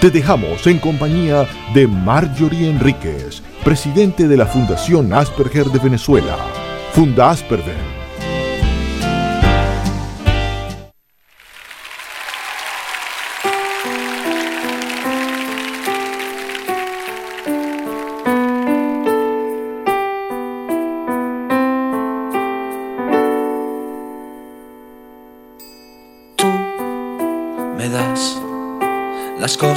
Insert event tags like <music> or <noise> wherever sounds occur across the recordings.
Te dejamos en compañía de Marjorie Enríquez, presidente de la Fundación Asperger de Venezuela. Funda Asperger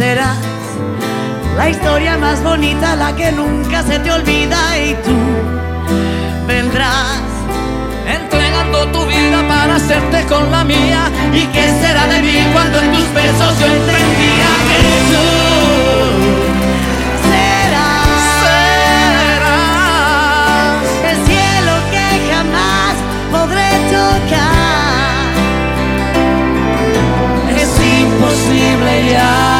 Serás la historia más bonita, la que nunca se te olvida y tú vendrás entregando tu vida para hacerte con la mía. ¿Y qué será de mí cuando en tus besos yo entendía que tú serás, serás el cielo que jamás podré tocar? Es imposible, ya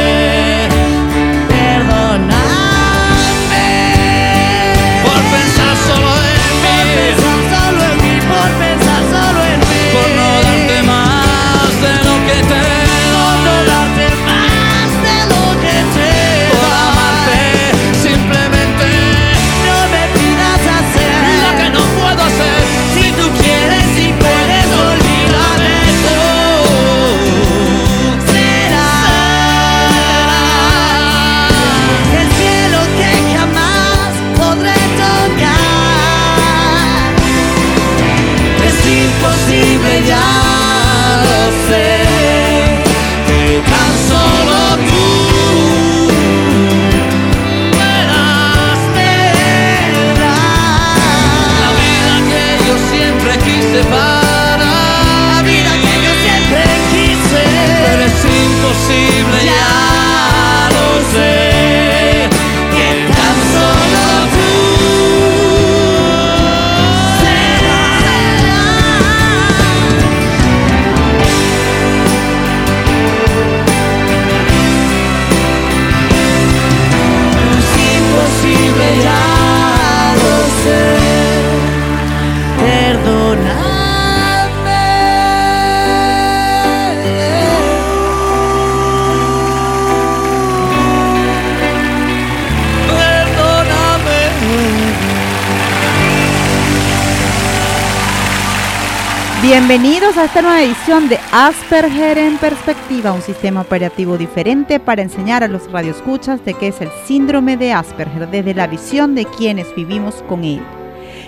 Bienvenidos a esta nueva edición de Asperger en Perspectiva, un sistema operativo diferente para enseñar a los radioescuchas de qué es el síndrome de Asperger desde la visión de quienes vivimos con él,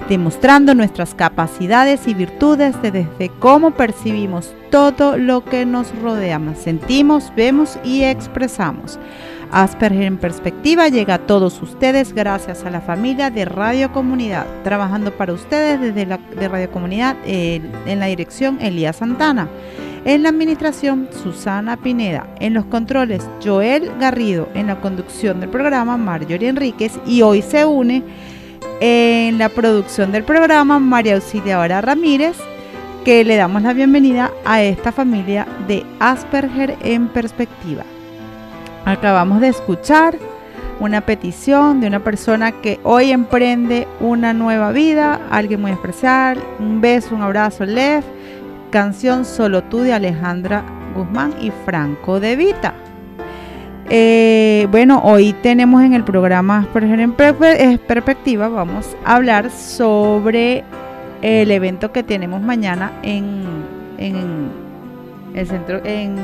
demostrando nuestras capacidades y virtudes de desde cómo percibimos todo lo que nos rodea, sentimos, vemos y expresamos. Asperger en Perspectiva llega a todos ustedes gracias a la familia de Radio Comunidad, trabajando para ustedes desde de Radio Comunidad en la dirección Elías Santana. En la administración, Susana Pineda. En los controles, Joel Garrido. En la conducción del programa, Marjorie Enríquez. Y hoy se une en la producción del programa, María Auxiliadora Ramírez, que le damos la bienvenida a esta familia de Asperger en perspectiva. Acabamos de escuchar una petición de una persona que hoy emprende una nueva vida, alguien muy especial. Un beso, un abrazo, Lev canción Solo tú de Alejandra Guzmán y Franco de Vita. Eh, bueno, hoy tenemos en el programa en Perspectiva, vamos a hablar sobre el evento que tenemos mañana en, en el centro, en,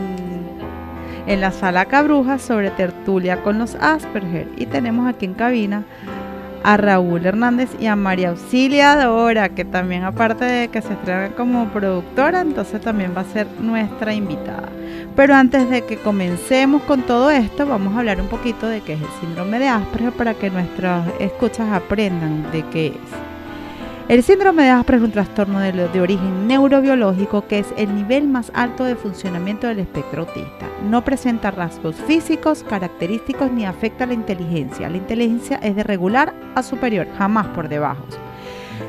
en la sala Cabruja sobre tertulia con los Asperger. Y tenemos aquí en cabina a Raúl Hernández y a María Auxiliadora, que también aparte de que se estrena como productora, entonces también va a ser nuestra invitada. Pero antes de que comencemos con todo esto, vamos a hablar un poquito de qué es el síndrome de Asperger para que nuestras escuchas aprendan de qué es. El síndrome de Asperger es un trastorno de, origen neurobiológico que es el nivel más alto de funcionamiento del espectro autista. No presenta rasgos físicos, característicos ni afecta la inteligencia. La inteligencia es de regular a superior, jamás por debajo.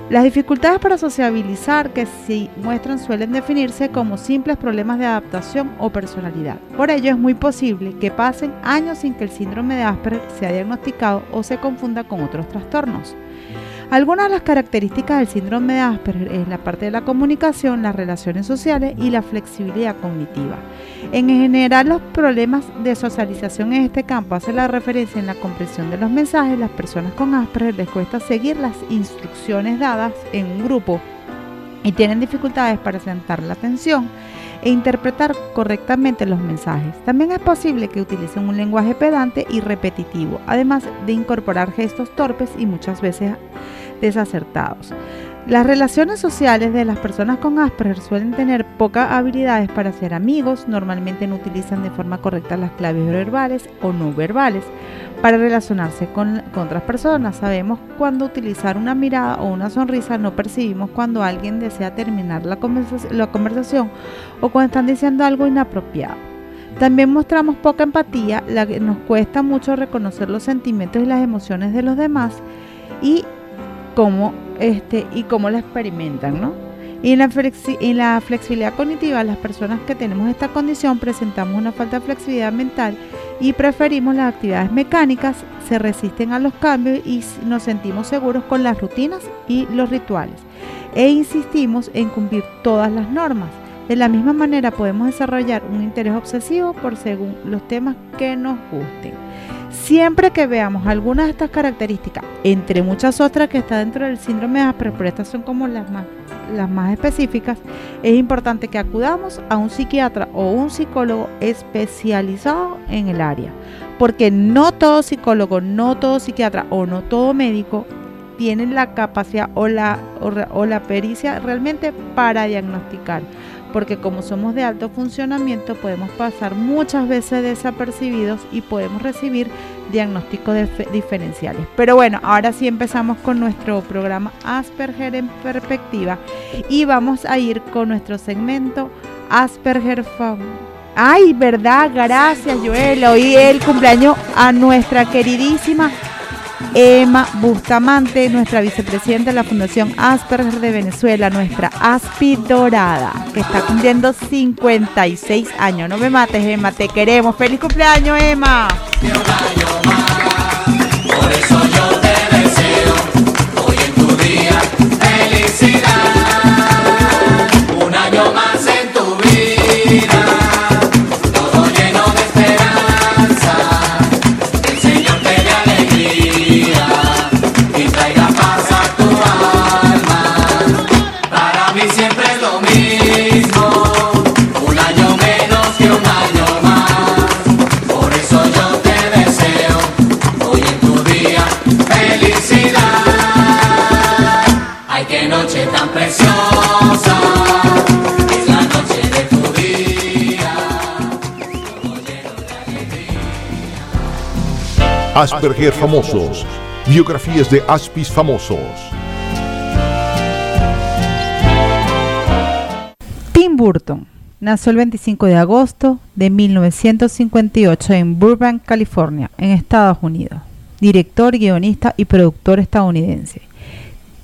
Las dificultades para sociabilizar que se muestran suelen definirse como simples problemas de adaptación o personalidad. Por ello es muy posible que pasen años sin que el síndrome de Asperger sea diagnosticado o se confunda con otros trastornos. Algunas de las características del síndrome de Asperger es la parte de la comunicación, las relaciones sociales y la flexibilidad cognitiva. En general, los problemas de socialización en este campo hacen la referencia en la comprensión de los mensajes. Las personas con Asperger les cuesta seguir las instrucciones dadas en un grupo y tienen dificultades para sentar la atención e interpretar correctamente los mensajes. También es posible que utilicen un lenguaje pedante y repetitivo, además de incorporar gestos torpes y muchas veces desacertados. Las relaciones sociales de las personas con Asperger suelen tener pocas habilidades para ser amigos, normalmente no utilizan de forma correcta las claves verbales o no verbales para relacionarse con, otras personas. Sabemos cuando utilizar una mirada o una sonrisa, no percibimos cuando alguien desea terminar la, la conversación o cuando están diciendo algo inapropiado. También mostramos poca empatía, la que nos cuesta mucho reconocer los sentimientos y las emociones de los demás y cómo, este, y cómo la experimentan, ¿no? Y en la, la flexibilidad cognitiva, las personas que tenemos esta condición presentamos una falta de flexibilidad mental y preferimos las actividades mecánicas, se resisten a los cambios y nos sentimos seguros con las rutinas y los rituales. E insistimos en cumplir todas las normas. De la misma manera podemos desarrollar un interés obsesivo por según los temas que nos gusten. Siempre que veamos algunas de estas características, entre muchas otras que están dentro del síndrome de Asperger, son como las más, específicas, es importante que acudamos a un psiquiatra o un psicólogo especializado en el área. Porque no todo psicólogo, no todo psiquiatra o no todo médico tienen la capacidad o la pericia realmente para diagnosticar porque como somos de alto funcionamiento podemos pasar muchas veces desapercibidos y podemos recibir diagnósticos diferenciales. Pero bueno, ahora sí empezamos con nuestro programa Asperger en perspectiva y vamos a ir con nuestro segmento Asperger Fam. Ay, verdad, gracias Joel. Hoy el cumpleaños a nuestra queridísima Emma Bustamante, nuestra vicepresidenta de la Fundación Asperger de Venezuela, nuestra Aspi Dorada, que está cumpliendo 56 años. No me mates, Emma, te queremos. ¡Feliz cumpleaños, Emma! Asperger Famosos. Biografías de Aspis famosos. Tim Burton nació el 25 de agosto de 1958 en Burbank, California, en Estados Unidos. Director, guionista y productor estadounidense.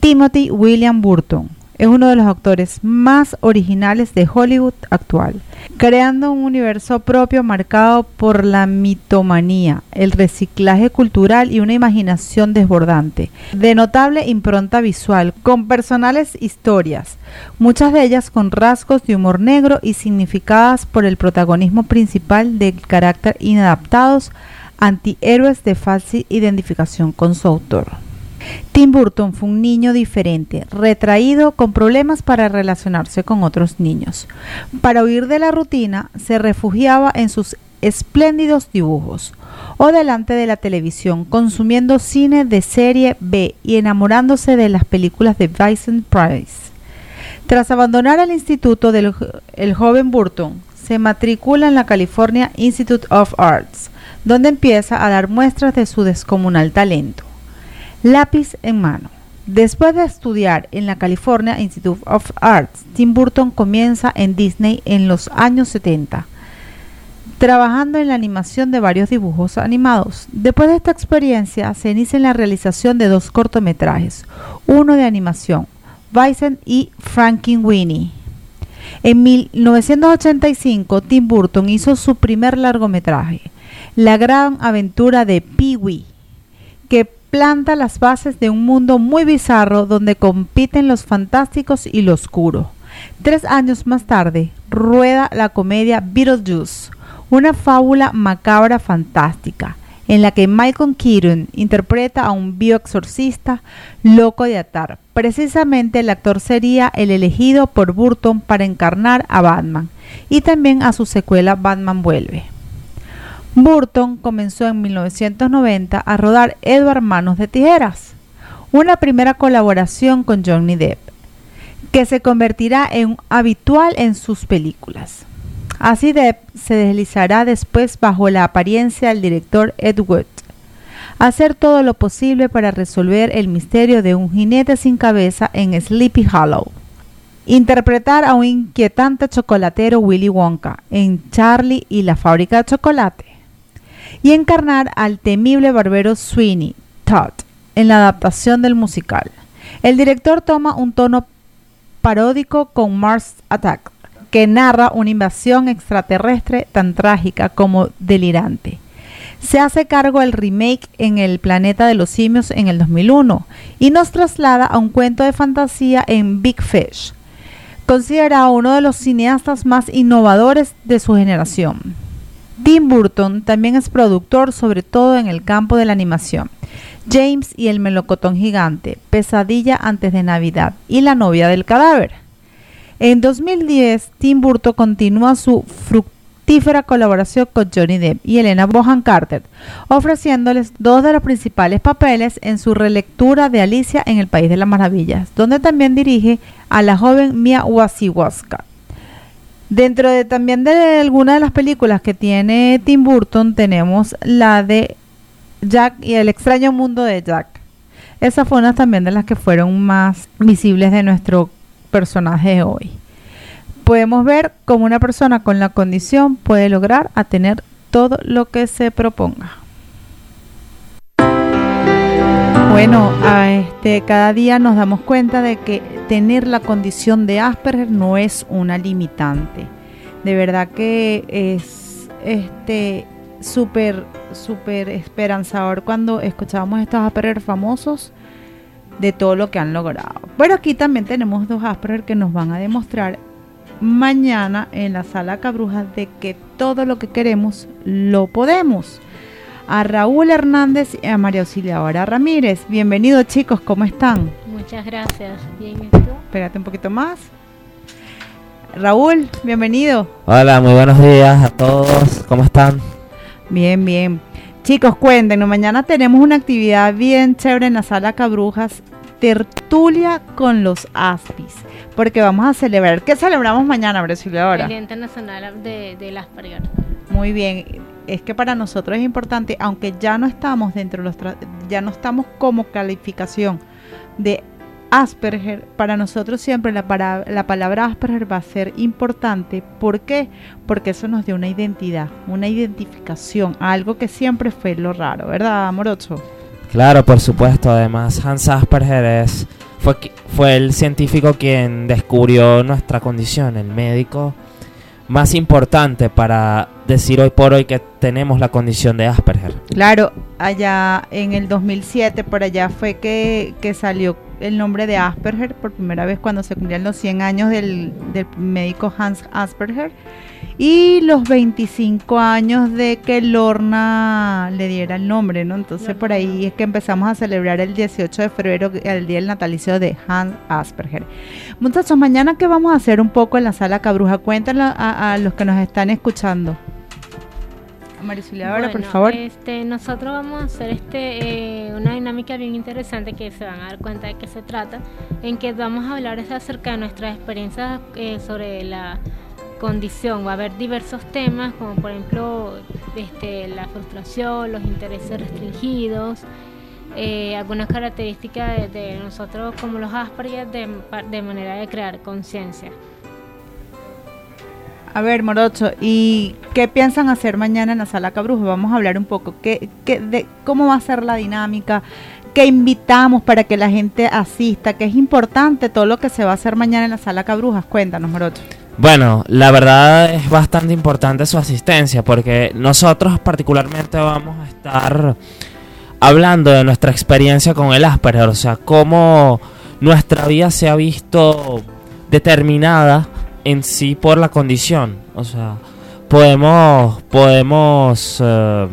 Timothy William Burton es uno de los actores más originales de Hollywood actual, creando un universo propio marcado por la mitomanía, el reciclaje cultural y una imaginación desbordante, de notable impronta visual, con personales historias, muchas de ellas con rasgos de humor negro y significadas por el protagonismo principal del carácter inadaptados, antihéroes de falsa identificación con su autor. Tim Burton fue un niño diferente, retraído, con problemas para relacionarse con otros niños. Para huir de la rutina, se refugiaba en sus espléndidos dibujos o delante de la televisión, consumiendo cine de serie B y enamorándose de las películas de Vincent Price. Tras abandonar el instituto, el joven Burton se matricula en la California Institute of Arts, donde empieza a dar muestras de su descomunal talento lápiz en mano. Después de estudiar en la California Institute of Arts, Tim Burton comienza en Disney en los años 70, trabajando en la animación de varios dibujos animados. Después de esta experiencia, se inicia en la realización de dos cortometrajes, uno de animación, Bison y Winnie. En 1985, Tim Burton hizo su primer largometraje, La gran aventura de Pee-wee, que planta las bases de un mundo muy bizarro donde compiten los fantásticos y lo oscuro. Tres años más tarde, rueda la comedia Beetlejuice, una fábula macabra fantástica, en la que Michael Keaton interpreta a un bioexorcista loco de atar. Precisamente el actor sería el elegido por Burton para encarnar a Batman y también a su secuela Batman Vuelve. Burton comenzó en 1990 a rodar Edward Manos de Tijeras, una primera colaboración con Johnny Depp, que se convertirá en habitual en sus películas. Así Depp se deslizará después bajo la apariencia del director Ed Wood, hacer todo lo posible para resolver el misterio de un jinete sin cabeza en Sleepy Hollow. Interpretar a un inquietante chocolatero Willy Wonka en Charlie y la fábrica de chocolate y encarnar al temible barbero Sweeney Todd en la adaptación del musical. El director toma un tono paródico con Mars Attack, que narra una invasión extraterrestre tan trágica como delirante. Se hace cargo el remake en el planeta de los simios en el 2001 y nos traslada a un cuento de fantasía en Big Fish, considerado uno de los cineastas más innovadores de su generación. Tim Burton también es productor, sobre todo en el campo de la animación. James y el melocotón gigante, Pesadilla antes de Navidad y La novia del cadáver. En 2010, Tim Burton continúa su fructífera colaboración con Johnny Depp y Elena Bohan Carter, ofreciéndoles dos de los principales papeles en su relectura de Alicia en el País de las Maravillas, donde también dirige a la joven Mia Wasikowska. Dentro de también de algunas de las películas que tiene Tim Burton tenemos la de Jack y el extraño mundo de Jack. Esa fue una también de las que fueron más visibles de nuestro personaje hoy. Podemos ver cómo una persona con la condición puede lograr a tener todo lo que se proponga. Bueno, este, cada día nos damos cuenta de que tener la condición de Asperger no es una limitante. De verdad que es este súper, súper esperanzador cuando escuchamos estos Asperger famosos de todo lo que han logrado. Pero aquí también tenemos dos Asperger que nos van a demostrar mañana en la sala Cabrujas de que todo lo que queremos lo podemos a Raúl Hernández y a María Auxiliadora Ramírez. Bienvenidos chicos, ¿cómo están? Muchas gracias. Bien, Espérate un poquito más. Raúl, bienvenido. Hola, muy buenos días a todos. ¿Cómo están? Bien, bien. Chicos, cuéntenos, mañana tenemos una actividad bien chévere en la sala Cabrujas, tertulia con los Aspis, porque vamos a celebrar. ¿Qué celebramos mañana, Brasil, ahora? El Día Internacional de, Asperger. Muy bien es que para nosotros es importante, aunque ya no estamos dentro de los, ya no estamos como calificación de Asperger, para nosotros siempre la, para, la palabra Asperger va a ser importante. ¿Por qué? Porque eso nos dio una identidad, una identificación, algo que siempre fue lo raro, ¿verdad, Morocho? Claro, por supuesto. Además, Hans Asperger es, fue, fue el científico quien descubrió nuestra condición, el médico más importante para decir hoy por hoy que tenemos la condición de Asperger. Claro, allá en el 2007, por allá fue que, que salió el nombre de Asperger por primera vez cuando se cumplían los 100 años del, del médico Hans Asperger y los 25 años de que Lorna le diera el nombre, ¿no? Entonces por ahí es que empezamos a celebrar el 18 de febrero, el día del natalicio de Hans Asperger. Muchachos, mañana que vamos a hacer un poco en la sala Cabruja, cuéntenlo a, a los que nos están escuchando. Marisulia, ahora por favor. Este, nosotros vamos a hacer este, eh, una dinámica bien interesante que se van a dar cuenta de qué se trata, en que vamos a hablar acerca de nuestras experiencias eh, sobre la condición. Va a haber diversos temas, como por ejemplo este, la frustración, los intereses restringidos, eh, algunas características de, nosotros como los Asperger de, de manera de crear conciencia. A ver, Morocho, ¿y qué piensan hacer mañana en la sala Cabrujo? Vamos a hablar un poco ¿qué, qué, de cómo va a ser la dinámica, qué invitamos para que la gente asista, que es importante todo lo que se va a hacer mañana en la sala Cabrujas. Cuéntanos, Morocho. Bueno, la verdad es bastante importante su asistencia porque nosotros particularmente vamos a estar hablando de nuestra experiencia con el Asperger, o sea, cómo nuestra vida se ha visto determinada en sí por la condición. O sea, podemos, podemos eh,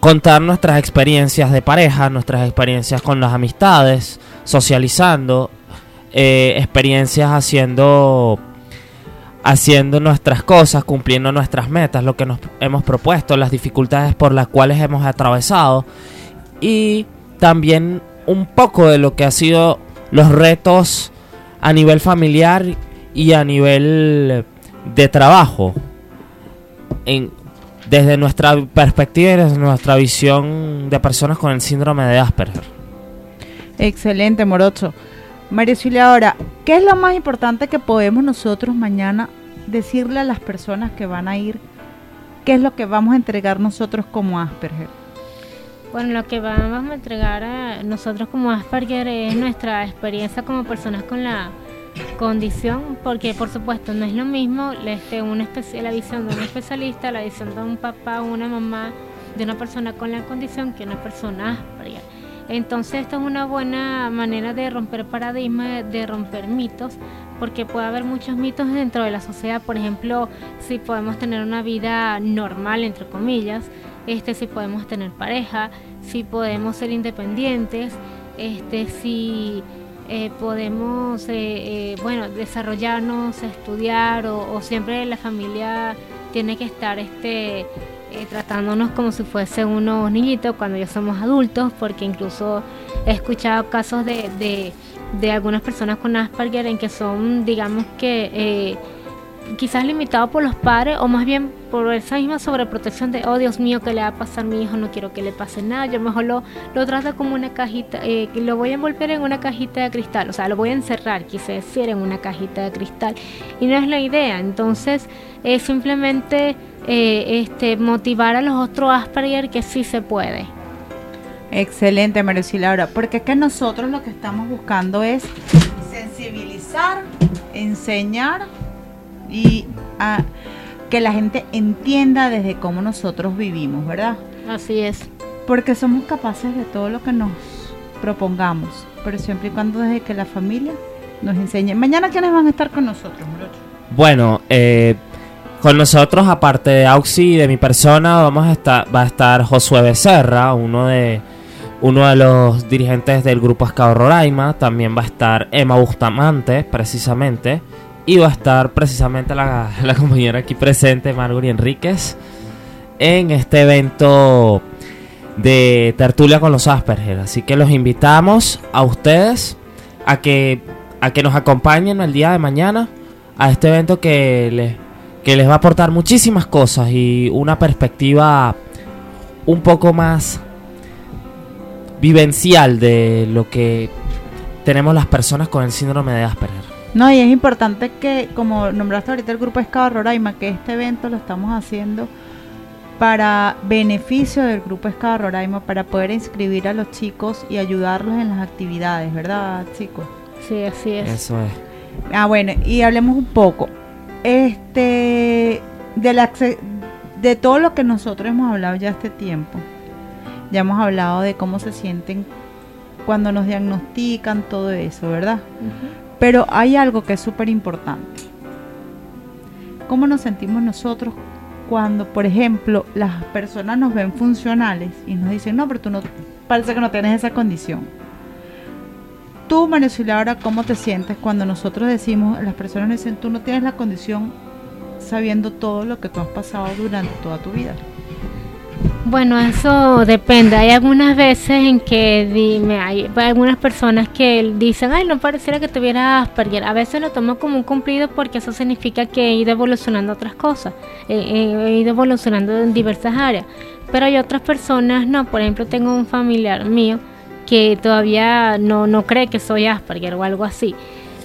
contar nuestras experiencias de pareja, nuestras experiencias con las amistades, socializando, eh, experiencias haciendo haciendo nuestras cosas, cumpliendo nuestras metas, lo que nos hemos propuesto, las dificultades por las cuales hemos atravesado y también un poco de lo que ha sido los retos a nivel familiar y a nivel de trabajo, en, desde nuestra perspectiva y desde nuestra visión de personas con el síndrome de Asperger. Excelente, Morocho. María Silvia, ahora, ¿qué es lo más importante que podemos nosotros mañana decirle a las personas que van a ir? ¿Qué es lo que vamos a entregar nosotros como Asperger? Bueno, lo que vamos a entregar nosotros como Asperger es nuestra experiencia como personas con la condición, porque por supuesto no es lo mismo este, una la visión de un especialista, la visión de un papá una mamá de una persona con la condición que una persona áspera. Entonces esto es una buena manera de romper paradigmas, de romper mitos, porque puede haber muchos mitos dentro de la sociedad, por ejemplo, si podemos tener una vida normal, entre comillas, este, si podemos tener pareja, si podemos ser independientes, este, si eh, podemos, eh, eh, bueno, desarrollarnos, estudiar o, siempre la familia tiene que estar este, tratándonos como si fuese unos niñitos cuando ya somos adultos, porque incluso he escuchado casos de, de, de algunas personas con Asperger en que son, digamos que quizás limitado por los padres o más bien por esa misma sobreprotección de, oh Dios mío, ¿qué le va a pasar a mi hijo? No quiero que le pase nada. Yo mejor lo, lo trato como una cajita, eh, lo voy a envolver en una cajita de cristal, o sea, lo voy a encerrar, quise decir, en una cajita de cristal. Y no es la idea. Entonces, es simplemente eh, este, motivar a los otros Asperger que sí se puede. Excelente, María Laura, porque es que nosotros lo que estamos buscando es sensibilizar, enseñar y a que la gente entienda desde cómo nosotros vivimos, ¿verdad? Así es. Porque somos capaces de todo lo que nos propongamos, pero siempre y cuando desde que la familia nos enseñe. Mañana, ¿quiénes van a estar con nosotros, Bueno, eh, con nosotros, aparte de Auxi y de mi persona, vamos a estar, va a estar Josué Becerra, uno de uno de los dirigentes del grupo Escado Roraima. También va a estar Emma Bustamante, precisamente iba a estar precisamente la, <laughs> compañera aquí presente, Marguerite Enríquez, en este evento de tertulia con los Asperger. Así que los invitamos a ustedes a que, a que nos acompañen el día de mañana a este evento que les, que les va a aportar muchísimas cosas y una perspectiva un poco más vivencial de lo que tenemos las personas con el síndrome de Asperger. No, y es importante que, como nombraste ahorita el grupo Escado Roraima, que este evento lo estamos haciendo para beneficio del grupo Escado Roraima, para poder inscribir a los chicos y ayudarlos en las actividades, ¿verdad, chicos? Sí, así es. Eso es. Ah, bueno, y hablemos un poco. Este, de, la, de todo lo que nosotros hemos hablado ya este tiempo. Ya hemos hablado de cómo se sienten cuando nos diagnostican, todo eso, ¿verdad? Pero hay algo que es súper importante. ¿Cómo nos sentimos nosotros cuando, por ejemplo, las personas nos ven funcionales y nos dicen, no, pero tú no, parece que no tienes esa condición? Tú, María Laura, ¿cómo te sientes cuando nosotros decimos, las personas dicen, tú no tienes la condición sabiendo todo lo que tú has pasado durante toda tu vida? Bueno, eso depende. Hay algunas veces en que dime, hay, algunas personas que dicen, ay, no pareciera que tuviera Asperger. A veces lo tomo como un cumplido porque eso significa que he ido evolucionando otras cosas, he ido evolucionando en diversas áreas. Pero hay otras personas, no, por ejemplo, tengo un familiar mío que todavía no, no cree que soy Asperger o algo así.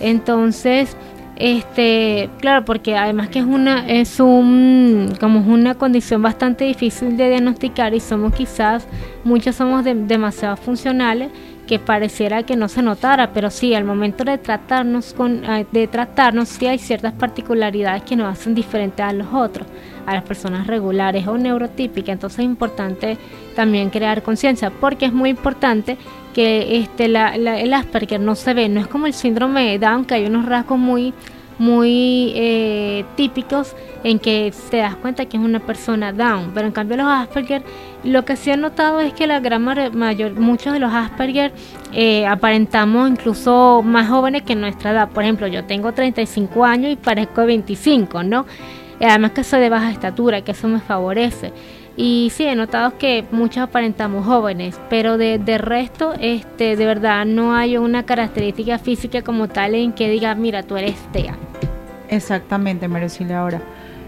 Entonces, este, claro, porque además que es una es un como una condición bastante difícil de diagnosticar y somos quizás muchos somos demasiado funcionales que pareciera que no se notara, pero sí al momento de tratarnos con de tratarnos sí hay ciertas particularidades que nos hacen diferentes a los otros, a las personas regulares o neurotípicas, entonces es importante también crear conciencia, porque es muy importante que este, la, el Asperger no se ve, no es como el síndrome de Down, que hay unos rasgos muy, muy eh, típicos en que te das cuenta que es una persona Down, pero en cambio los Asperger, lo que sí he notado es que la gran mayor, muchos de los Asperger eh, aparentamos incluso más jóvenes que nuestra edad, por ejemplo, yo tengo 35 años y parezco 25, ¿no? Además que soy de baja estatura, que eso me favorece. Y sí, he notado que muchos aparentamos jóvenes, pero de, de, resto, este, de verdad, no hay una característica física como tal en que diga, mira, tú eres TEA. Exactamente, Maricila, ahora.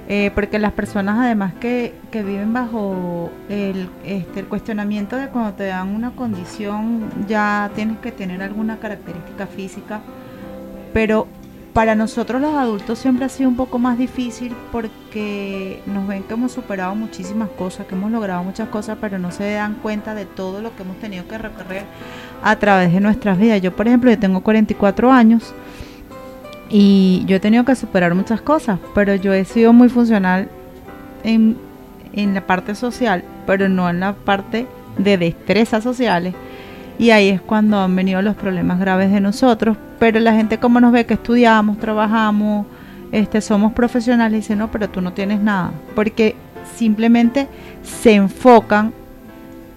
Eh, porque las personas además que, que viven bajo el, este, el cuestionamiento de cuando te dan una condición ya tienes que tener alguna característica física, pero para nosotros los adultos siempre ha sido un poco más difícil porque nos ven que hemos superado muchísimas cosas, que hemos logrado muchas cosas, pero no se dan cuenta de todo lo que hemos tenido que recorrer a través de nuestras vidas. Yo, por ejemplo, yo tengo 44 años y yo he tenido que superar muchas cosas, pero yo he sido muy funcional en, en la parte social, pero no en la parte de destrezas sociales y ahí es cuando han venido los problemas graves de nosotros, pero la gente como nos ve que estudiamos, trabajamos, este, somos profesionales, dice, no, pero tú no tienes nada, porque simplemente se enfocan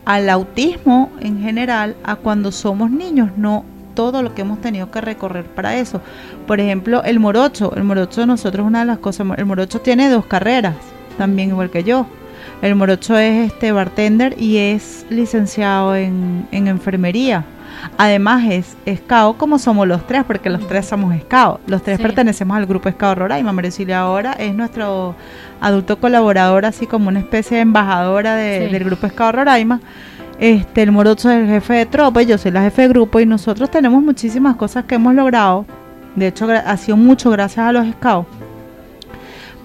al autismo en general a cuando somos niños, no todo lo que hemos tenido que recorrer para eso. Por ejemplo, el morocho, el morocho nosotros una de las cosas, el morocho tiene dos carreras, también igual que yo. El morocho es este bartender y es licenciado en, enfermería. Además es SCAO como somos los tres, porque los tres somos SCAO. Los tres pertenecemos al grupo SCAO Roraima. Maricilia ahora es nuestro adulto colaborador, así como una especie de embajadora del grupo SCAO Roraima. Este, el morocho es el jefe de tropa, yo soy la jefe de grupo y nosotros tenemos muchísimas cosas que hemos logrado. De hecho, ha sido mucho gracias a los SCAO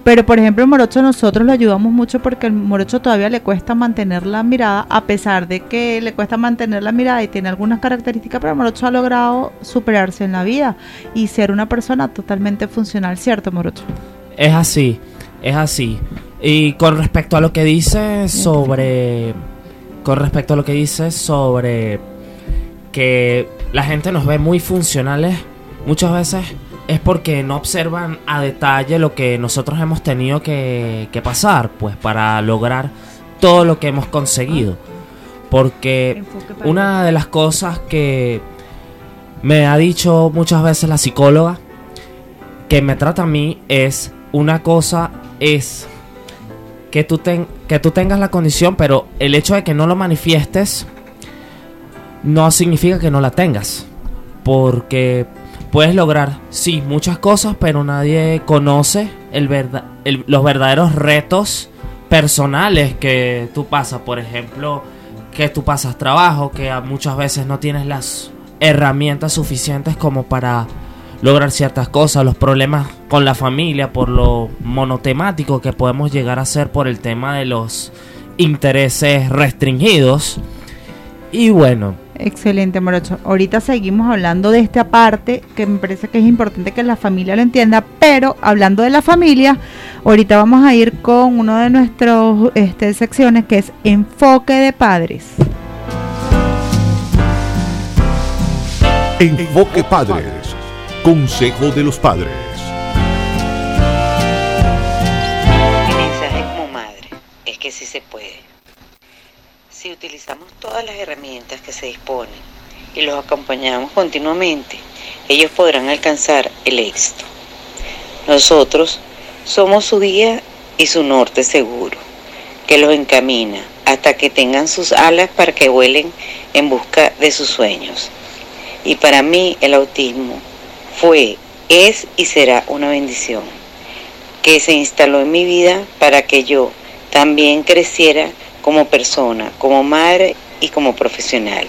pero por ejemplo el morocho nosotros lo ayudamos mucho porque el morocho todavía le cuesta mantener la mirada, a pesar de que le cuesta mantener la mirada y tiene algunas características, pero el morocho ha logrado superarse en la vida y ser una persona totalmente funcional, ¿cierto morocho? Es así, es así. Y con respecto a lo que dices sobre... Con respecto a lo que dices sobre que la gente nos ve muy funcionales, muchas veces es porque no observan a detalle lo que nosotros hemos tenido que, pasar, pues para lograr todo lo que hemos conseguido. Porque una de las cosas que me ha dicho muchas veces la psicóloga que me trata a mí es una cosa es que tú, que tú tengas la condición, pero el hecho de que no lo manifiestes no significa que no la tengas. Porque puedes lograr, sí, muchas cosas, pero nadie conoce los verdaderos retos personales que tú pasas. Por ejemplo, que tú pasas trabajo, que muchas veces no tienes las herramientas suficientes como para lograr ciertas cosas, los problemas con la familia, por lo monotemático que podemos llegar a ser por el tema de los intereses restringidos. Y bueno. Excelente, Morocho. Ahorita seguimos hablando de esta parte que me parece que es importante que la familia lo entienda, pero hablando de la familia, ahorita vamos a ir con uno de nuestras este, secciones que es enfoque de padres. Enfoque Padres. Consejo de los Padres. Mi mensaje como madre es que sí se puede. Si utilizamos todas las herramientas que se disponen y los acompañamos continuamente, ellos podrán alcanzar el éxito. Nosotros somos su guía y su norte seguro, que los encamina hasta que tengan sus alas para que vuelen en busca de sus sueños. Y para mí el autismo fue, es y será una bendición que se instaló en mi vida para que yo también creciera como persona, como madre y como profesional.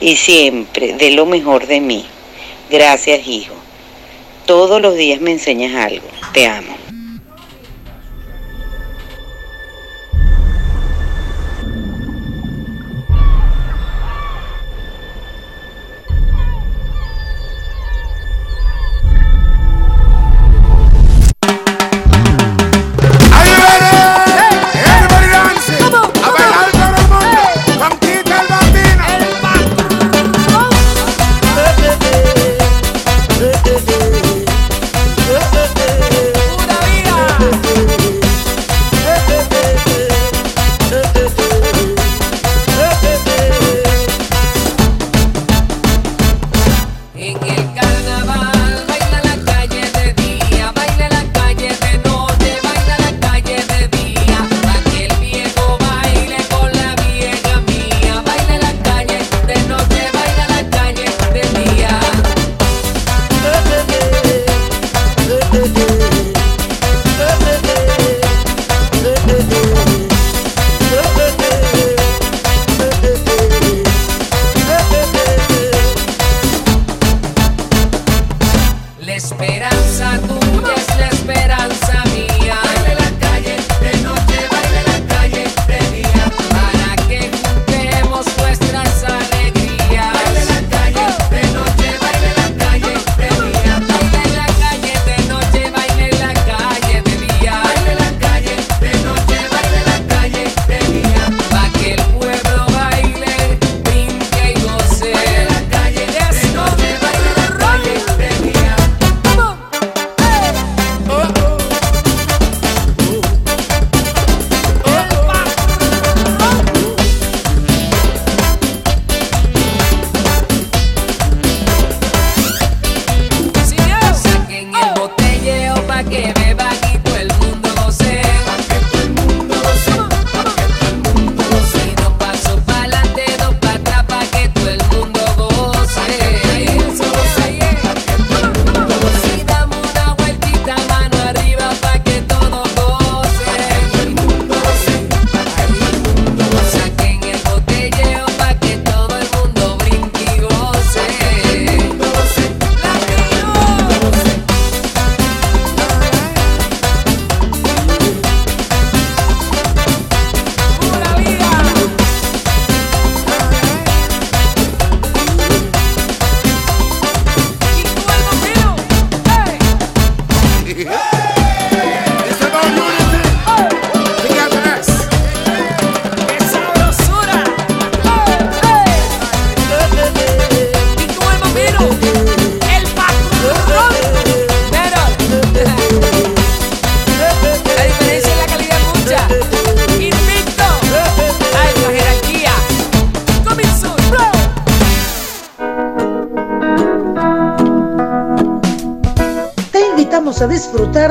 Y siempre de lo mejor de mí. Gracias, hijo. Todos los días me enseñas algo. Te amo.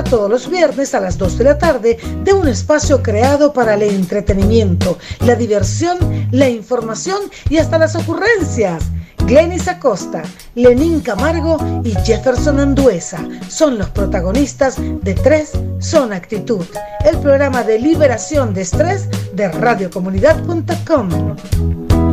Todos los viernes a las 2 de la tarde de un espacio creado para el entretenimiento, la diversión, la información y hasta las ocurrencias. Glenis Acosta, Lenín Camargo y Jefferson Anduesa son los protagonistas de Tres Son Actitud, el programa de liberación de estrés de radiocomunidad.com.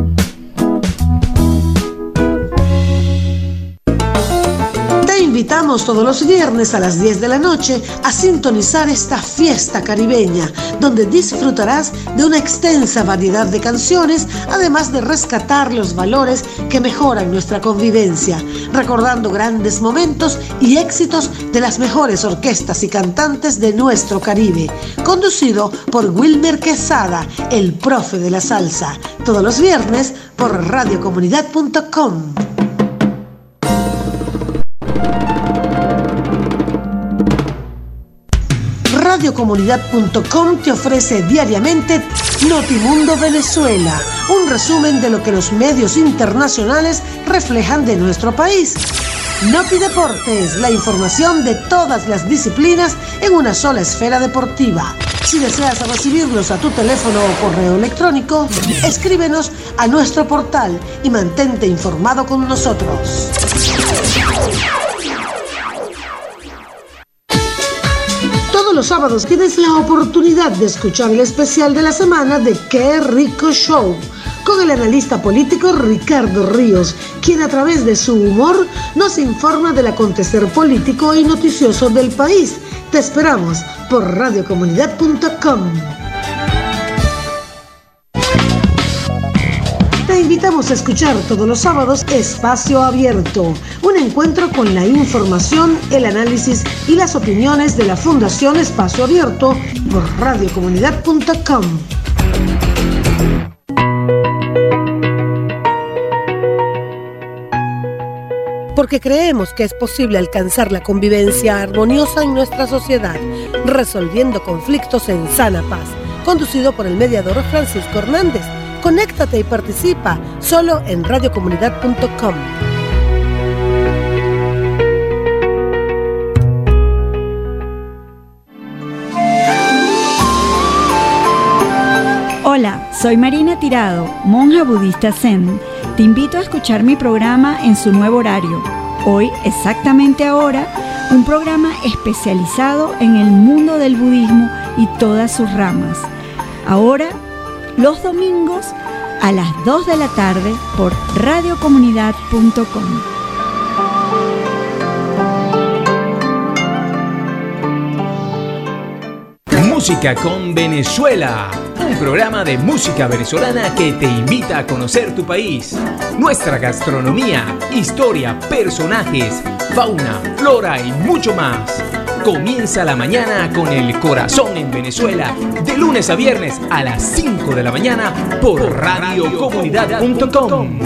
invitamos todos los viernes a las 10 de la noche a sintonizar esta fiesta caribeña, donde disfrutarás de una extensa variedad de canciones, además de rescatar los valores que mejoran nuestra convivencia, recordando grandes momentos y éxitos de las mejores orquestas y cantantes de nuestro Caribe, conducido por Wilmer Quesada, el profe de la salsa, todos los viernes por radiocomunidad.com. radiocomunidad.com te ofrece diariamente Notimundo Venezuela, un resumen de lo que los medios internacionales reflejan de nuestro país. Noti Deportes, la información de todas las disciplinas en una sola esfera deportiva. Si deseas recibirlos a tu teléfono o correo electrónico, escríbenos a nuestro portal y mantente informado con nosotros. Sábados tienes la oportunidad de escuchar el especial de la semana de Qué Rico Show con el analista político Ricardo Ríos, quien a través de su humor nos informa del acontecer político y noticioso del país. Te esperamos por radiocomunidad.com. invitamos a escuchar todos los sábados Espacio Abierto, un encuentro con la información, el análisis y las opiniones de la Fundación Espacio Abierto por radiocomunidad.com. Porque creemos que es posible alcanzar la convivencia armoniosa en nuestra sociedad, resolviendo conflictos en sana paz, conducido por el mediador Francisco Hernández Conéctate y participa solo en radiocomunidad.com. Hola, soy Marina Tirado, monja budista Zen. Te invito a escuchar mi programa en su nuevo horario. Hoy, exactamente ahora, un programa especializado en el mundo del budismo y todas sus ramas. Ahora los domingos a las 2 de la tarde por radiocomunidad.com. Música con Venezuela, un programa de música venezolana que te invita a conocer tu país, nuestra gastronomía, historia, personajes, fauna, flora y mucho más Comienza la mañana con el corazón en Venezuela, de lunes a viernes a las 5 de la mañana por radiocomunidad.com.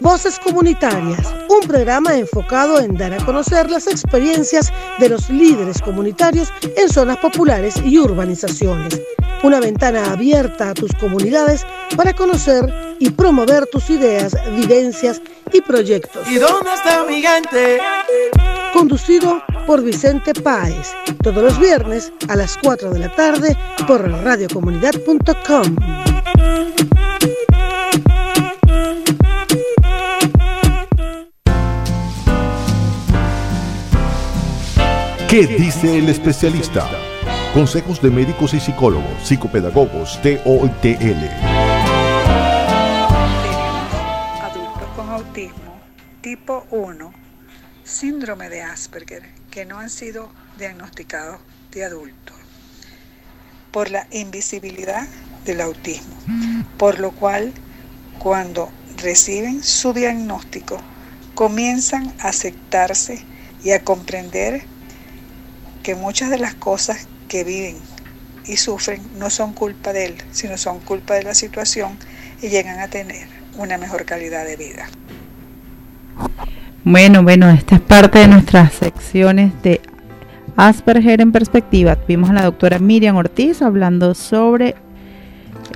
Voces Comunitarias, un programa enfocado en dar a conocer las experiencias de los líderes comunitarios en zonas populares y urbanizaciones. Una ventana abierta a tus comunidades para conocer y promover tus ideas, vivencias y proyectos. ¿Y dónde está mi gente? Conducido por Vicente Páez, todos los viernes a las 4 de la tarde por radiocomunidad.com. ¿Qué dice el especialista? Consejos de médicos y psicólogos, psicopedagogos, TOTL. Síndrome de Asperger, que no han sido diagnosticados de adultos por la invisibilidad del autismo, por lo cual cuando reciben su diagnóstico comienzan a aceptarse y a comprender que muchas de las cosas que viven y sufren no son culpa de él, sino son culpa de la situación y llegan a tener una mejor calidad de vida. Bueno, bueno, esta es parte de nuestras secciones de Asperger en perspectiva. Tuvimos a la doctora Miriam Ortiz hablando sobre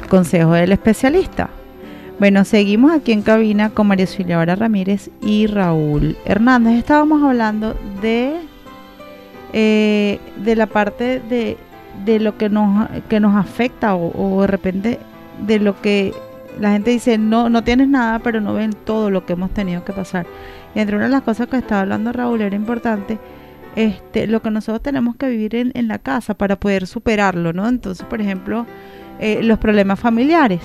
el consejo del especialista. Bueno, seguimos aquí en cabina con María Silvia Ramírez y Raúl Hernández. Estábamos hablando de eh, de la parte de de lo que nos, que nos afecta o, de repente de lo que la gente dice, no, no tienes nada, pero no ven todo lo que hemos tenido que pasar. Y entre una de las cosas que estaba hablando Raúl era importante, este, lo que nosotros tenemos que vivir en, en la casa para poder superarlo, ¿no? Entonces, por ejemplo, eh, los problemas familiares.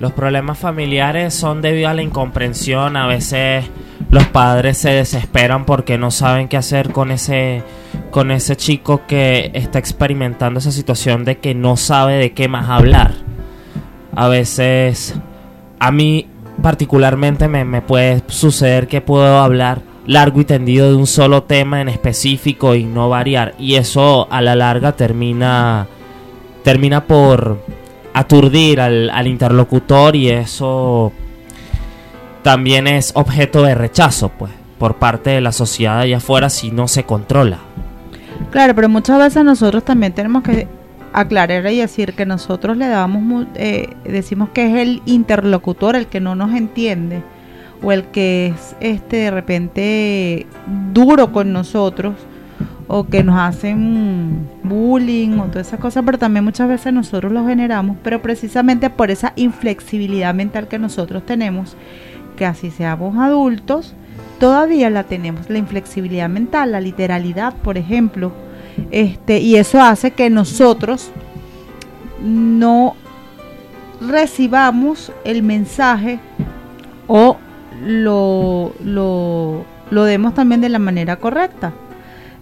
Los problemas familiares son debido a la incomprensión, a veces los padres se desesperan porque no saben qué hacer con ese con ese chico que está experimentando esa situación de que no sabe de qué más hablar. A veces a mí particularmente me, me puede suceder que puedo hablar largo y tendido de un solo tema en específico y no variar y eso a la larga termina termina por aturdir al, al interlocutor y eso también es objeto de rechazo, pues, por parte de la sociedad allá afuera si no se controla. Claro, pero muchas veces nosotros también tenemos que aclarar y decir que nosotros le damos, eh, decimos que es el interlocutor el que no nos entiende o el que es este de repente duro con nosotros o que nos hacen bullying o todas esas cosas, pero también muchas veces nosotros lo generamos, pero precisamente por esa inflexibilidad mental que nosotros tenemos que así seamos adultos, todavía la tenemos, la inflexibilidad mental, la literalidad, por ejemplo, este, y eso hace que nosotros no recibamos el mensaje o lo, lo, lo demos también de la manera correcta.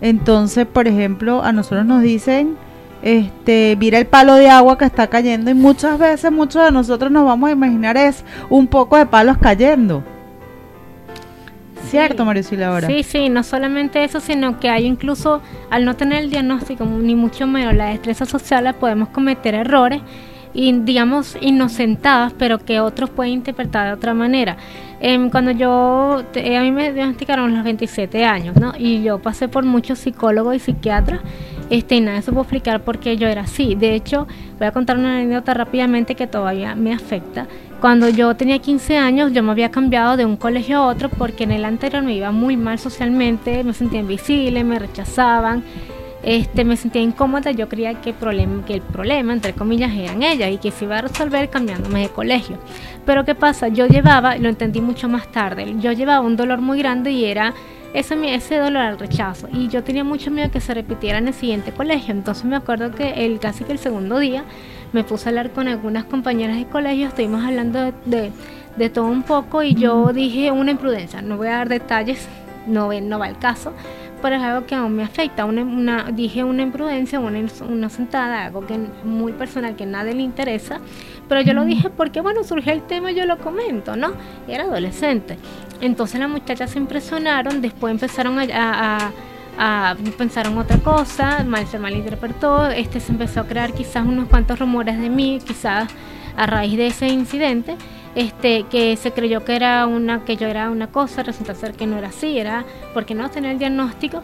Entonces, por ejemplo, a nosotros nos dicen, este, mira el palo de agua que está cayendo y muchas veces muchos de nosotros nos vamos a imaginar es un poco de palos cayendo. ¿Cierto, María ahora? Sí, sí, no solamente eso, sino que hay incluso, al no tener el diagnóstico, ni mucho menos la destreza social, podemos cometer errores y digamos inocentadas, pero que otros pueden interpretar de otra manera. Em, cuando yo, a mí me diagnosticaron los 27 años, ¿no? Y yo pasé por muchos psicólogos y psiquiatras este, y nadie supo explicar por qué yo era así. De hecho, voy a contar una anécdota rápidamente que todavía me afecta. Cuando yo tenía 15 años, yo me había cambiado de un colegio a otro porque en el anterior me iba muy mal socialmente, me sentía invisible, me rechazaban, este, me sentía incómoda. Yo creía que, problema, que el problema, entre comillas, eran ellas y que se iba a resolver cambiándome de colegio. Pero ¿qué pasa? Yo llevaba, lo entendí mucho más tarde, yo llevaba un dolor muy grande y era ese, ese dolor al rechazo. Y yo tenía mucho miedo que se repitiera en el siguiente colegio. Entonces me acuerdo que el, casi que el segundo día me puse a hablar con algunas compañeras de colegio, estuvimos hablando de, de, todo un poco y yo dije una imprudencia, no voy a dar detalles, no, no va el caso, pero es algo que aún me afecta. Una, dije una imprudencia, una, una sentada, algo que muy personal que a nadie le interesa, pero yo lo dije porque, bueno, surgió el tema y yo lo comento, ¿no? Era adolescente. Entonces las muchachas se impresionaron, después empezaron a, a, pensaron otra cosa, mal se malinterpretó, este se empezó a crear quizás unos cuantos rumores de mí, quizás a raíz de ese incidente, este que se creyó que era una que yo era una cosa, resulta ser que no era así, era porque no tenía el diagnóstico,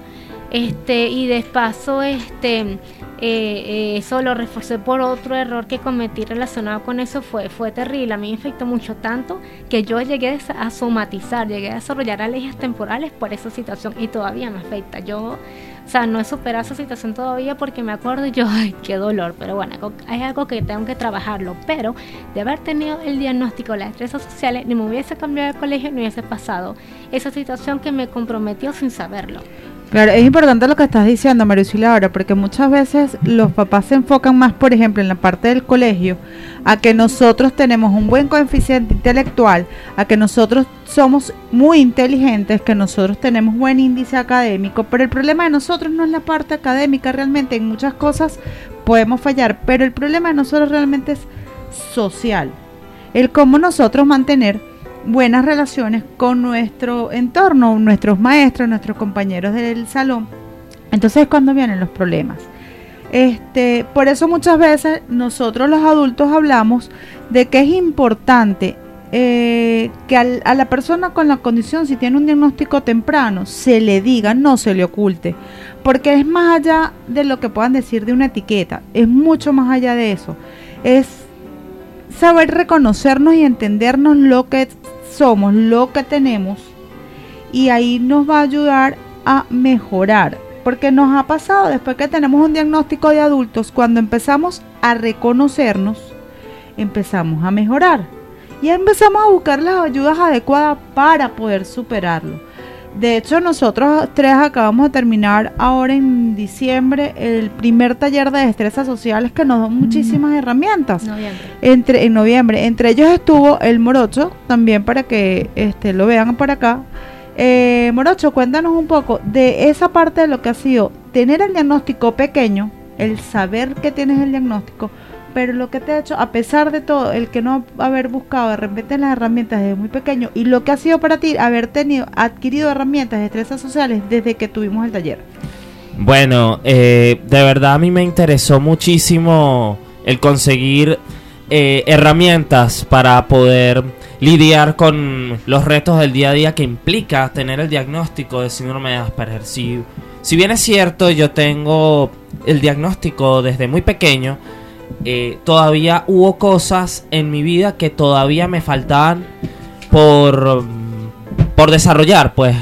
este y de paso este eh, eh, eso lo reforcé por otro error que cometí relacionado con eso, fue, fue terrible. A mí me afectó mucho tanto que yo llegué a somatizar, llegué a desarrollar alergias temporales por esa situación y todavía me afecta. Yo, o sea, no he superado esa situación todavía porque me acuerdo y yo, ay, qué dolor. Pero bueno, es algo que tengo que trabajarlo. Pero de haber tenido el diagnóstico las estresas sociales, ni me hubiese cambiado de colegio, ni hubiese pasado esa situación que me comprometió sin saberlo. Claro, es importante lo que estás diciendo, Maricela, ahora, porque muchas veces los papás se enfocan más, por ejemplo, en la parte del colegio, a que nosotros tenemos un buen coeficiente intelectual, a que nosotros somos muy inteligentes, que nosotros tenemos buen índice académico, pero el problema de nosotros no es la parte académica, realmente en muchas cosas podemos fallar, pero el problema de nosotros realmente es social, el cómo nosotros mantener buenas relaciones con nuestro entorno, nuestros maestros, nuestros compañeros del salón. Entonces es cuando vienen los problemas. Este, por eso muchas veces nosotros los adultos hablamos de que es importante eh, que a la persona con la condición, si tiene un diagnóstico temprano, se le diga, no se le oculte, porque es más allá de lo que puedan decir de una etiqueta, es mucho más allá de eso. Es saber reconocernos y entendernos lo que somos, lo que tenemos, y ahí nos va a ayudar a mejorar. Porque nos ha pasado después que tenemos un diagnóstico de adultos, cuando empezamos a reconocernos, empezamos a mejorar y empezamos a buscar las ayudas adecuadas para poder superarlo. De hecho, nosotros tres acabamos de terminar ahora en diciembre el primer taller de destrezas sociales que nos da muchísimas herramientas. Noviembre. Entre, en noviembre. Entre ellos estuvo el Morocho, también para que este, lo vean por acá. Eh, Morocho, cuéntanos un poco de esa parte de lo que ha sido tener el diagnóstico pequeño, el saber que tienes el diagnóstico, pero lo que te ha hecho, a pesar de todo, el que no haber buscado de repente las herramientas desde muy pequeño y lo que ha sido para ti haber tenido, adquirido herramientas de destrezas sociales desde que tuvimos el taller. Bueno, eh, de verdad a mí me interesó muchísimo el conseguir eh, herramientas para poder lidiar con los retos del día a día que implica tener el diagnóstico de síndrome de Asperger. Si, si bien es cierto, yo tengo el diagnóstico desde muy pequeño, eh, todavía hubo cosas en mi vida que todavía me faltaban por, por desarrollar, pues,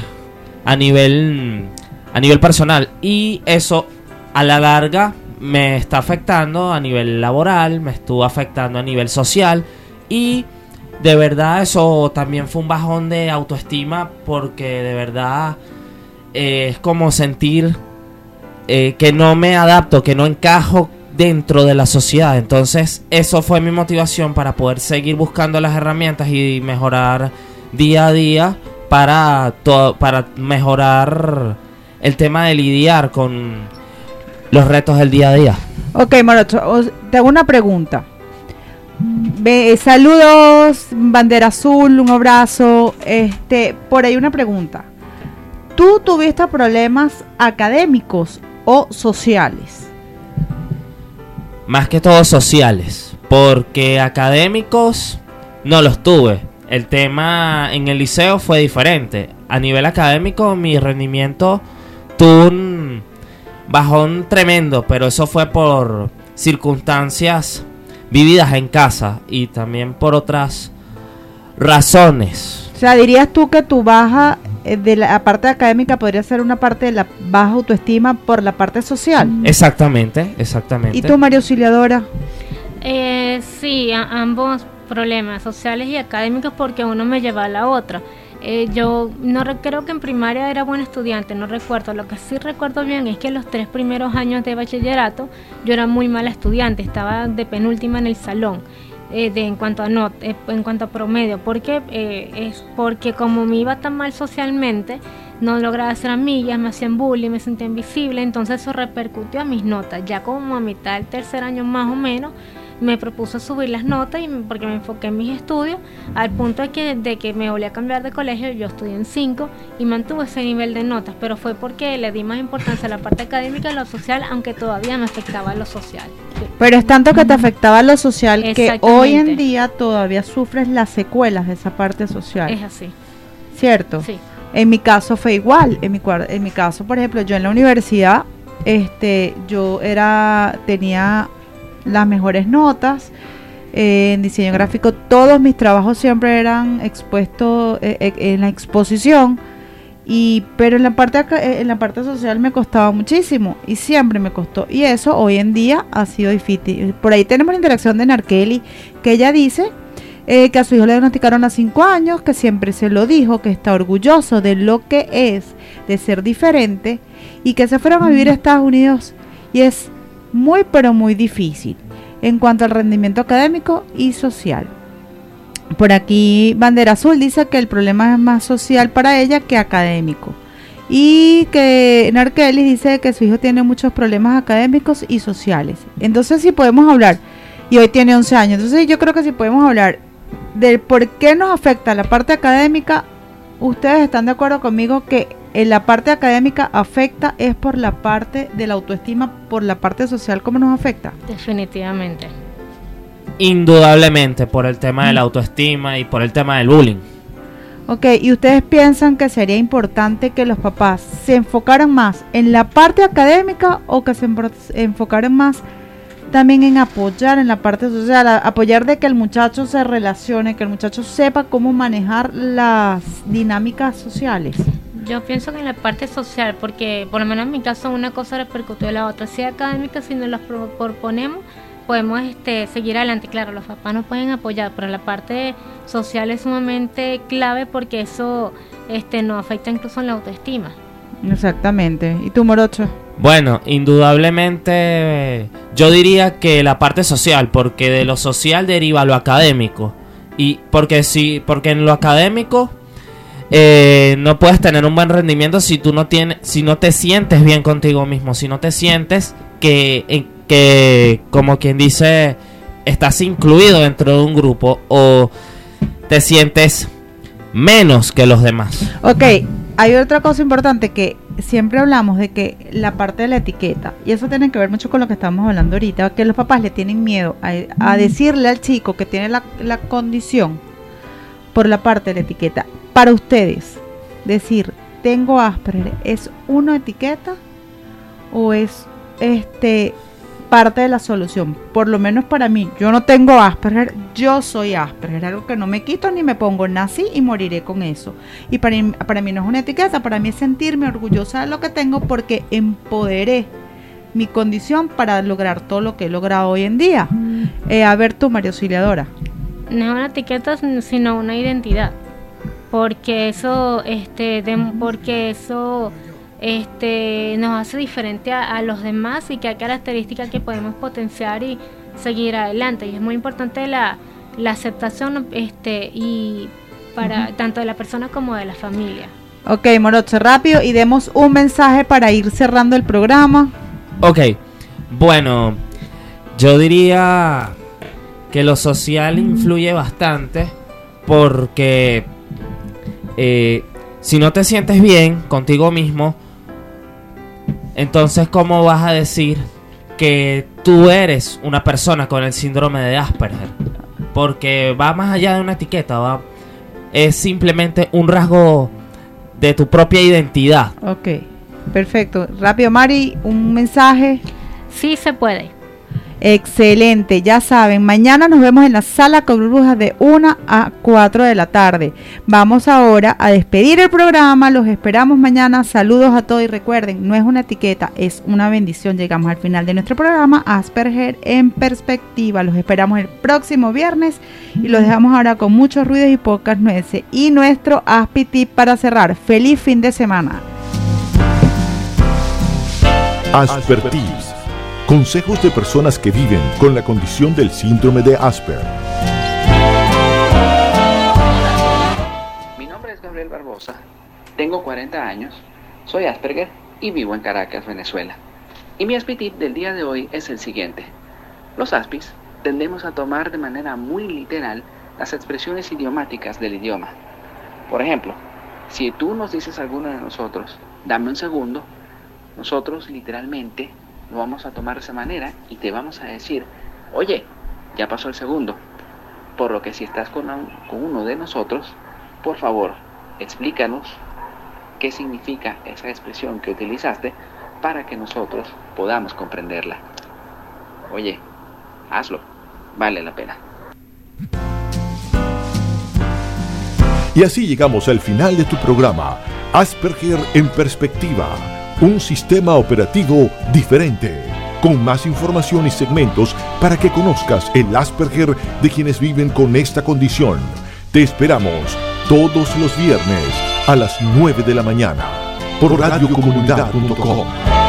a nivel, a nivel personal. Y eso, a la larga, me está afectando a nivel laboral, me estuvo afectando a nivel social. Y de verdad eso también fue un bajón de autoestima porque de verdad eh, es como sentir eh, que no me adapto, que no encajo dentro de la sociedad. Entonces, eso fue mi motivación para poder seguir buscando las herramientas y mejorar día a día para, para mejorar el tema de lidiar con los retos del día a día. Ok, Morocho, te hago una pregunta. saludos, bandera azul, un abrazo. Este, por ahí una pregunta. ¿Tú tuviste problemas académicos o sociales? Más que todo sociales, porque académicos no los tuve. El tema en el liceo fue diferente. A nivel académico mi rendimiento tuvo un bajón tremendo, pero eso fue por circunstancias vividas en casa y también por otras razones. O sea, dirías tú que tu baja de la parte académica podría ser una parte de la baja autoestima por la parte social. Exactamente, exactamente. ¿Y tú, María Auxiliadora? Eh, sí, ambos problemas sociales y académicos porque uno me lleva a la otra. Eh, yo no creo que en primaria era buen estudiante, no recuerdo. Lo que sí recuerdo bien es que los tres primeros años de bachillerato yo era muy mala estudiante, estaba de penúltima en el salón. Eh, de, en cuanto a not, eh, en cuanto a promedio, porque eh, es porque como me iba tan mal socialmente, no lograba hacer amigas, me hacían bullying, me sentía invisible, entonces eso repercutió a mis notas. Ya como a mitad del tercer año más o menos, me propuso subir las notas y porque me enfoqué en mis estudios al punto de que, de que me volví a cambiar de colegio, yo estudié en 5 y mantuve ese nivel de notas, pero fue porque le di más importancia a la parte académica y a lo social, aunque todavía me afectaba lo social. Pero es tanto que te afectaba lo social que hoy en día todavía sufres las secuelas de esa parte social. Es así. ¿Cierto? Sí. En mi caso fue igual. En mi, en mi caso, por ejemplo, yo en la universidad, este, yo era, tenía las mejores notas. Eh, en diseño gráfico todos mis trabajos siempre eran expuestos eh, eh, en la exposición. Y pero en la parte en la parte social me costaba muchísimo y siempre me costó. Y eso hoy en día ha sido difícil. Por ahí tenemos la interacción de Narkeli que ella dice que a su hijo le diagnosticaron a 5 años que siempre se lo dijo que está orgulloso de lo que es de ser diferente y que se fueron a vivir a Estados Unidos. Y es muy pero muy difícil en cuanto al rendimiento académico y social. Por aquí Bandera Azul dice que el problema es más social para ella que académico. Y que Narkelis dice que su hijo tiene muchos problemas académicos y sociales. Entonces si podemos hablar, y hoy tiene 11 años, entonces yo creo que si podemos hablar del por qué nos afecta la parte académica, ustedes están de acuerdo conmigo que en la parte académica afecta es por la parte de la autoestima, por la parte social, ¿cómo nos afecta? Definitivamente. Indudablemente, por el tema de la autoestima y por el tema del bullying. Ok, ¿y ustedes piensan que sería importante que los papás se enfocaran más en la parte académica o que se enfocaran más también en apoyar en la parte social, apoyar de que el muchacho se relacione, que el muchacho sepa cómo manejar las dinámicas sociales? Yo pienso que en la parte social, porque por lo menos en mi caso una cosa repercute en la otra. Si académica, si nos las proponemos, podemos este, seguir adelante. Claro, los papás nos pueden apoyar, pero la parte social es sumamente clave porque eso este, nos afecta incluso en la autoestima. Exactamente. ¿Y tú, Morocho? Bueno, indudablemente yo diría que la parte social, porque de lo social deriva lo académico. Y porque si, porque en lo académico eh, no puedes tener un buen rendimiento si tú no tienes, si no te sientes bien contigo mismo, si no te sientes que, que como quien dice, estás incluido dentro de un grupo o te sientes menos que los demás. Ok, hay otra cosa importante que siempre hablamos de que la parte de la etiqueta, y eso tiene que ver mucho con lo que estamos hablando ahorita, que los papás le tienen miedo a, decirle al chico que tiene la, la, condición por la parte de la etiqueta. Para ustedes, decir tengo Asperger, ¿es una etiqueta o es este parte de la solución. Por lo menos para mí, yo no tengo Asperger, yo soy Asperger, algo que no me quito ni me pongo, nací y moriré con eso. Y para mí, para mí no es una etiqueta, para mí es sentirme orgullosa de lo que tengo porque empoderé mi condición para lograr todo lo que he logrado hoy en día. Eh, a ver tú, María Auxiliadora. No es una etiqueta, sino una identidad. Porque eso, este, porque eso este, nos hace diferente a, los demás y qué características que podemos potenciar y seguir adelante. Y es muy importante la, aceptación este, y para tanto de la persona como de la familia. Ok, Morocho, rápido y demos un mensaje para ir cerrando el programa. Ok, bueno, yo diría que lo social influye bastante porque eh, si no te sientes bien contigo mismo, entonces, ¿cómo vas a decir que tú eres una persona con el síndrome de Asperger? Porque va más allá de una etiqueta, va, es simplemente un rasgo de tu propia identidad. Ok, perfecto. Rápido, Mari, un mensaje. Sí se puede. Excelente, ya saben, mañana nos vemos en la sala con brujas de 1 a 4 de la tarde. Vamos ahora a despedir el programa, los esperamos mañana, saludos a todos y recuerden, no es una etiqueta, es una bendición. Llegamos al final de nuestro programa, Asperger en perspectiva, los esperamos el próximo viernes y los dejamos ahora con muchos ruidos y pocas nueces. Y nuestro Aspitip para cerrar, feliz fin de semana. Aspertips Consejos de personas que viven con la condición del síndrome de Asperger. Mi nombre es Gabriel Barbosa, tengo 40 años, soy Asperger y vivo en Caracas, Venezuela. Y mi aspitip del día de hoy es el siguiente. Los aspis tendemos a tomar de manera muy literal las expresiones idiomáticas del idioma. Por ejemplo, si tú nos dices a alguno de nosotros, dame un segundo, nosotros literalmente lo vamos a tomar de esa manera y te vamos a decir, oye, ya pasó el segundo. Por lo que si estás con, con uno de nosotros, por favor, explícanos qué significa esa expresión que utilizaste para que nosotros podamos comprenderla. Oye, hazlo, vale la pena. Y así llegamos al final de tu programa, Asperger en perspectiva un sistema operativo diferente, con más información y segmentos para que conozcas el Asperger de quienes viven con esta condición. Te esperamos todos los viernes a las 9 de la mañana por radiocomunidad.com.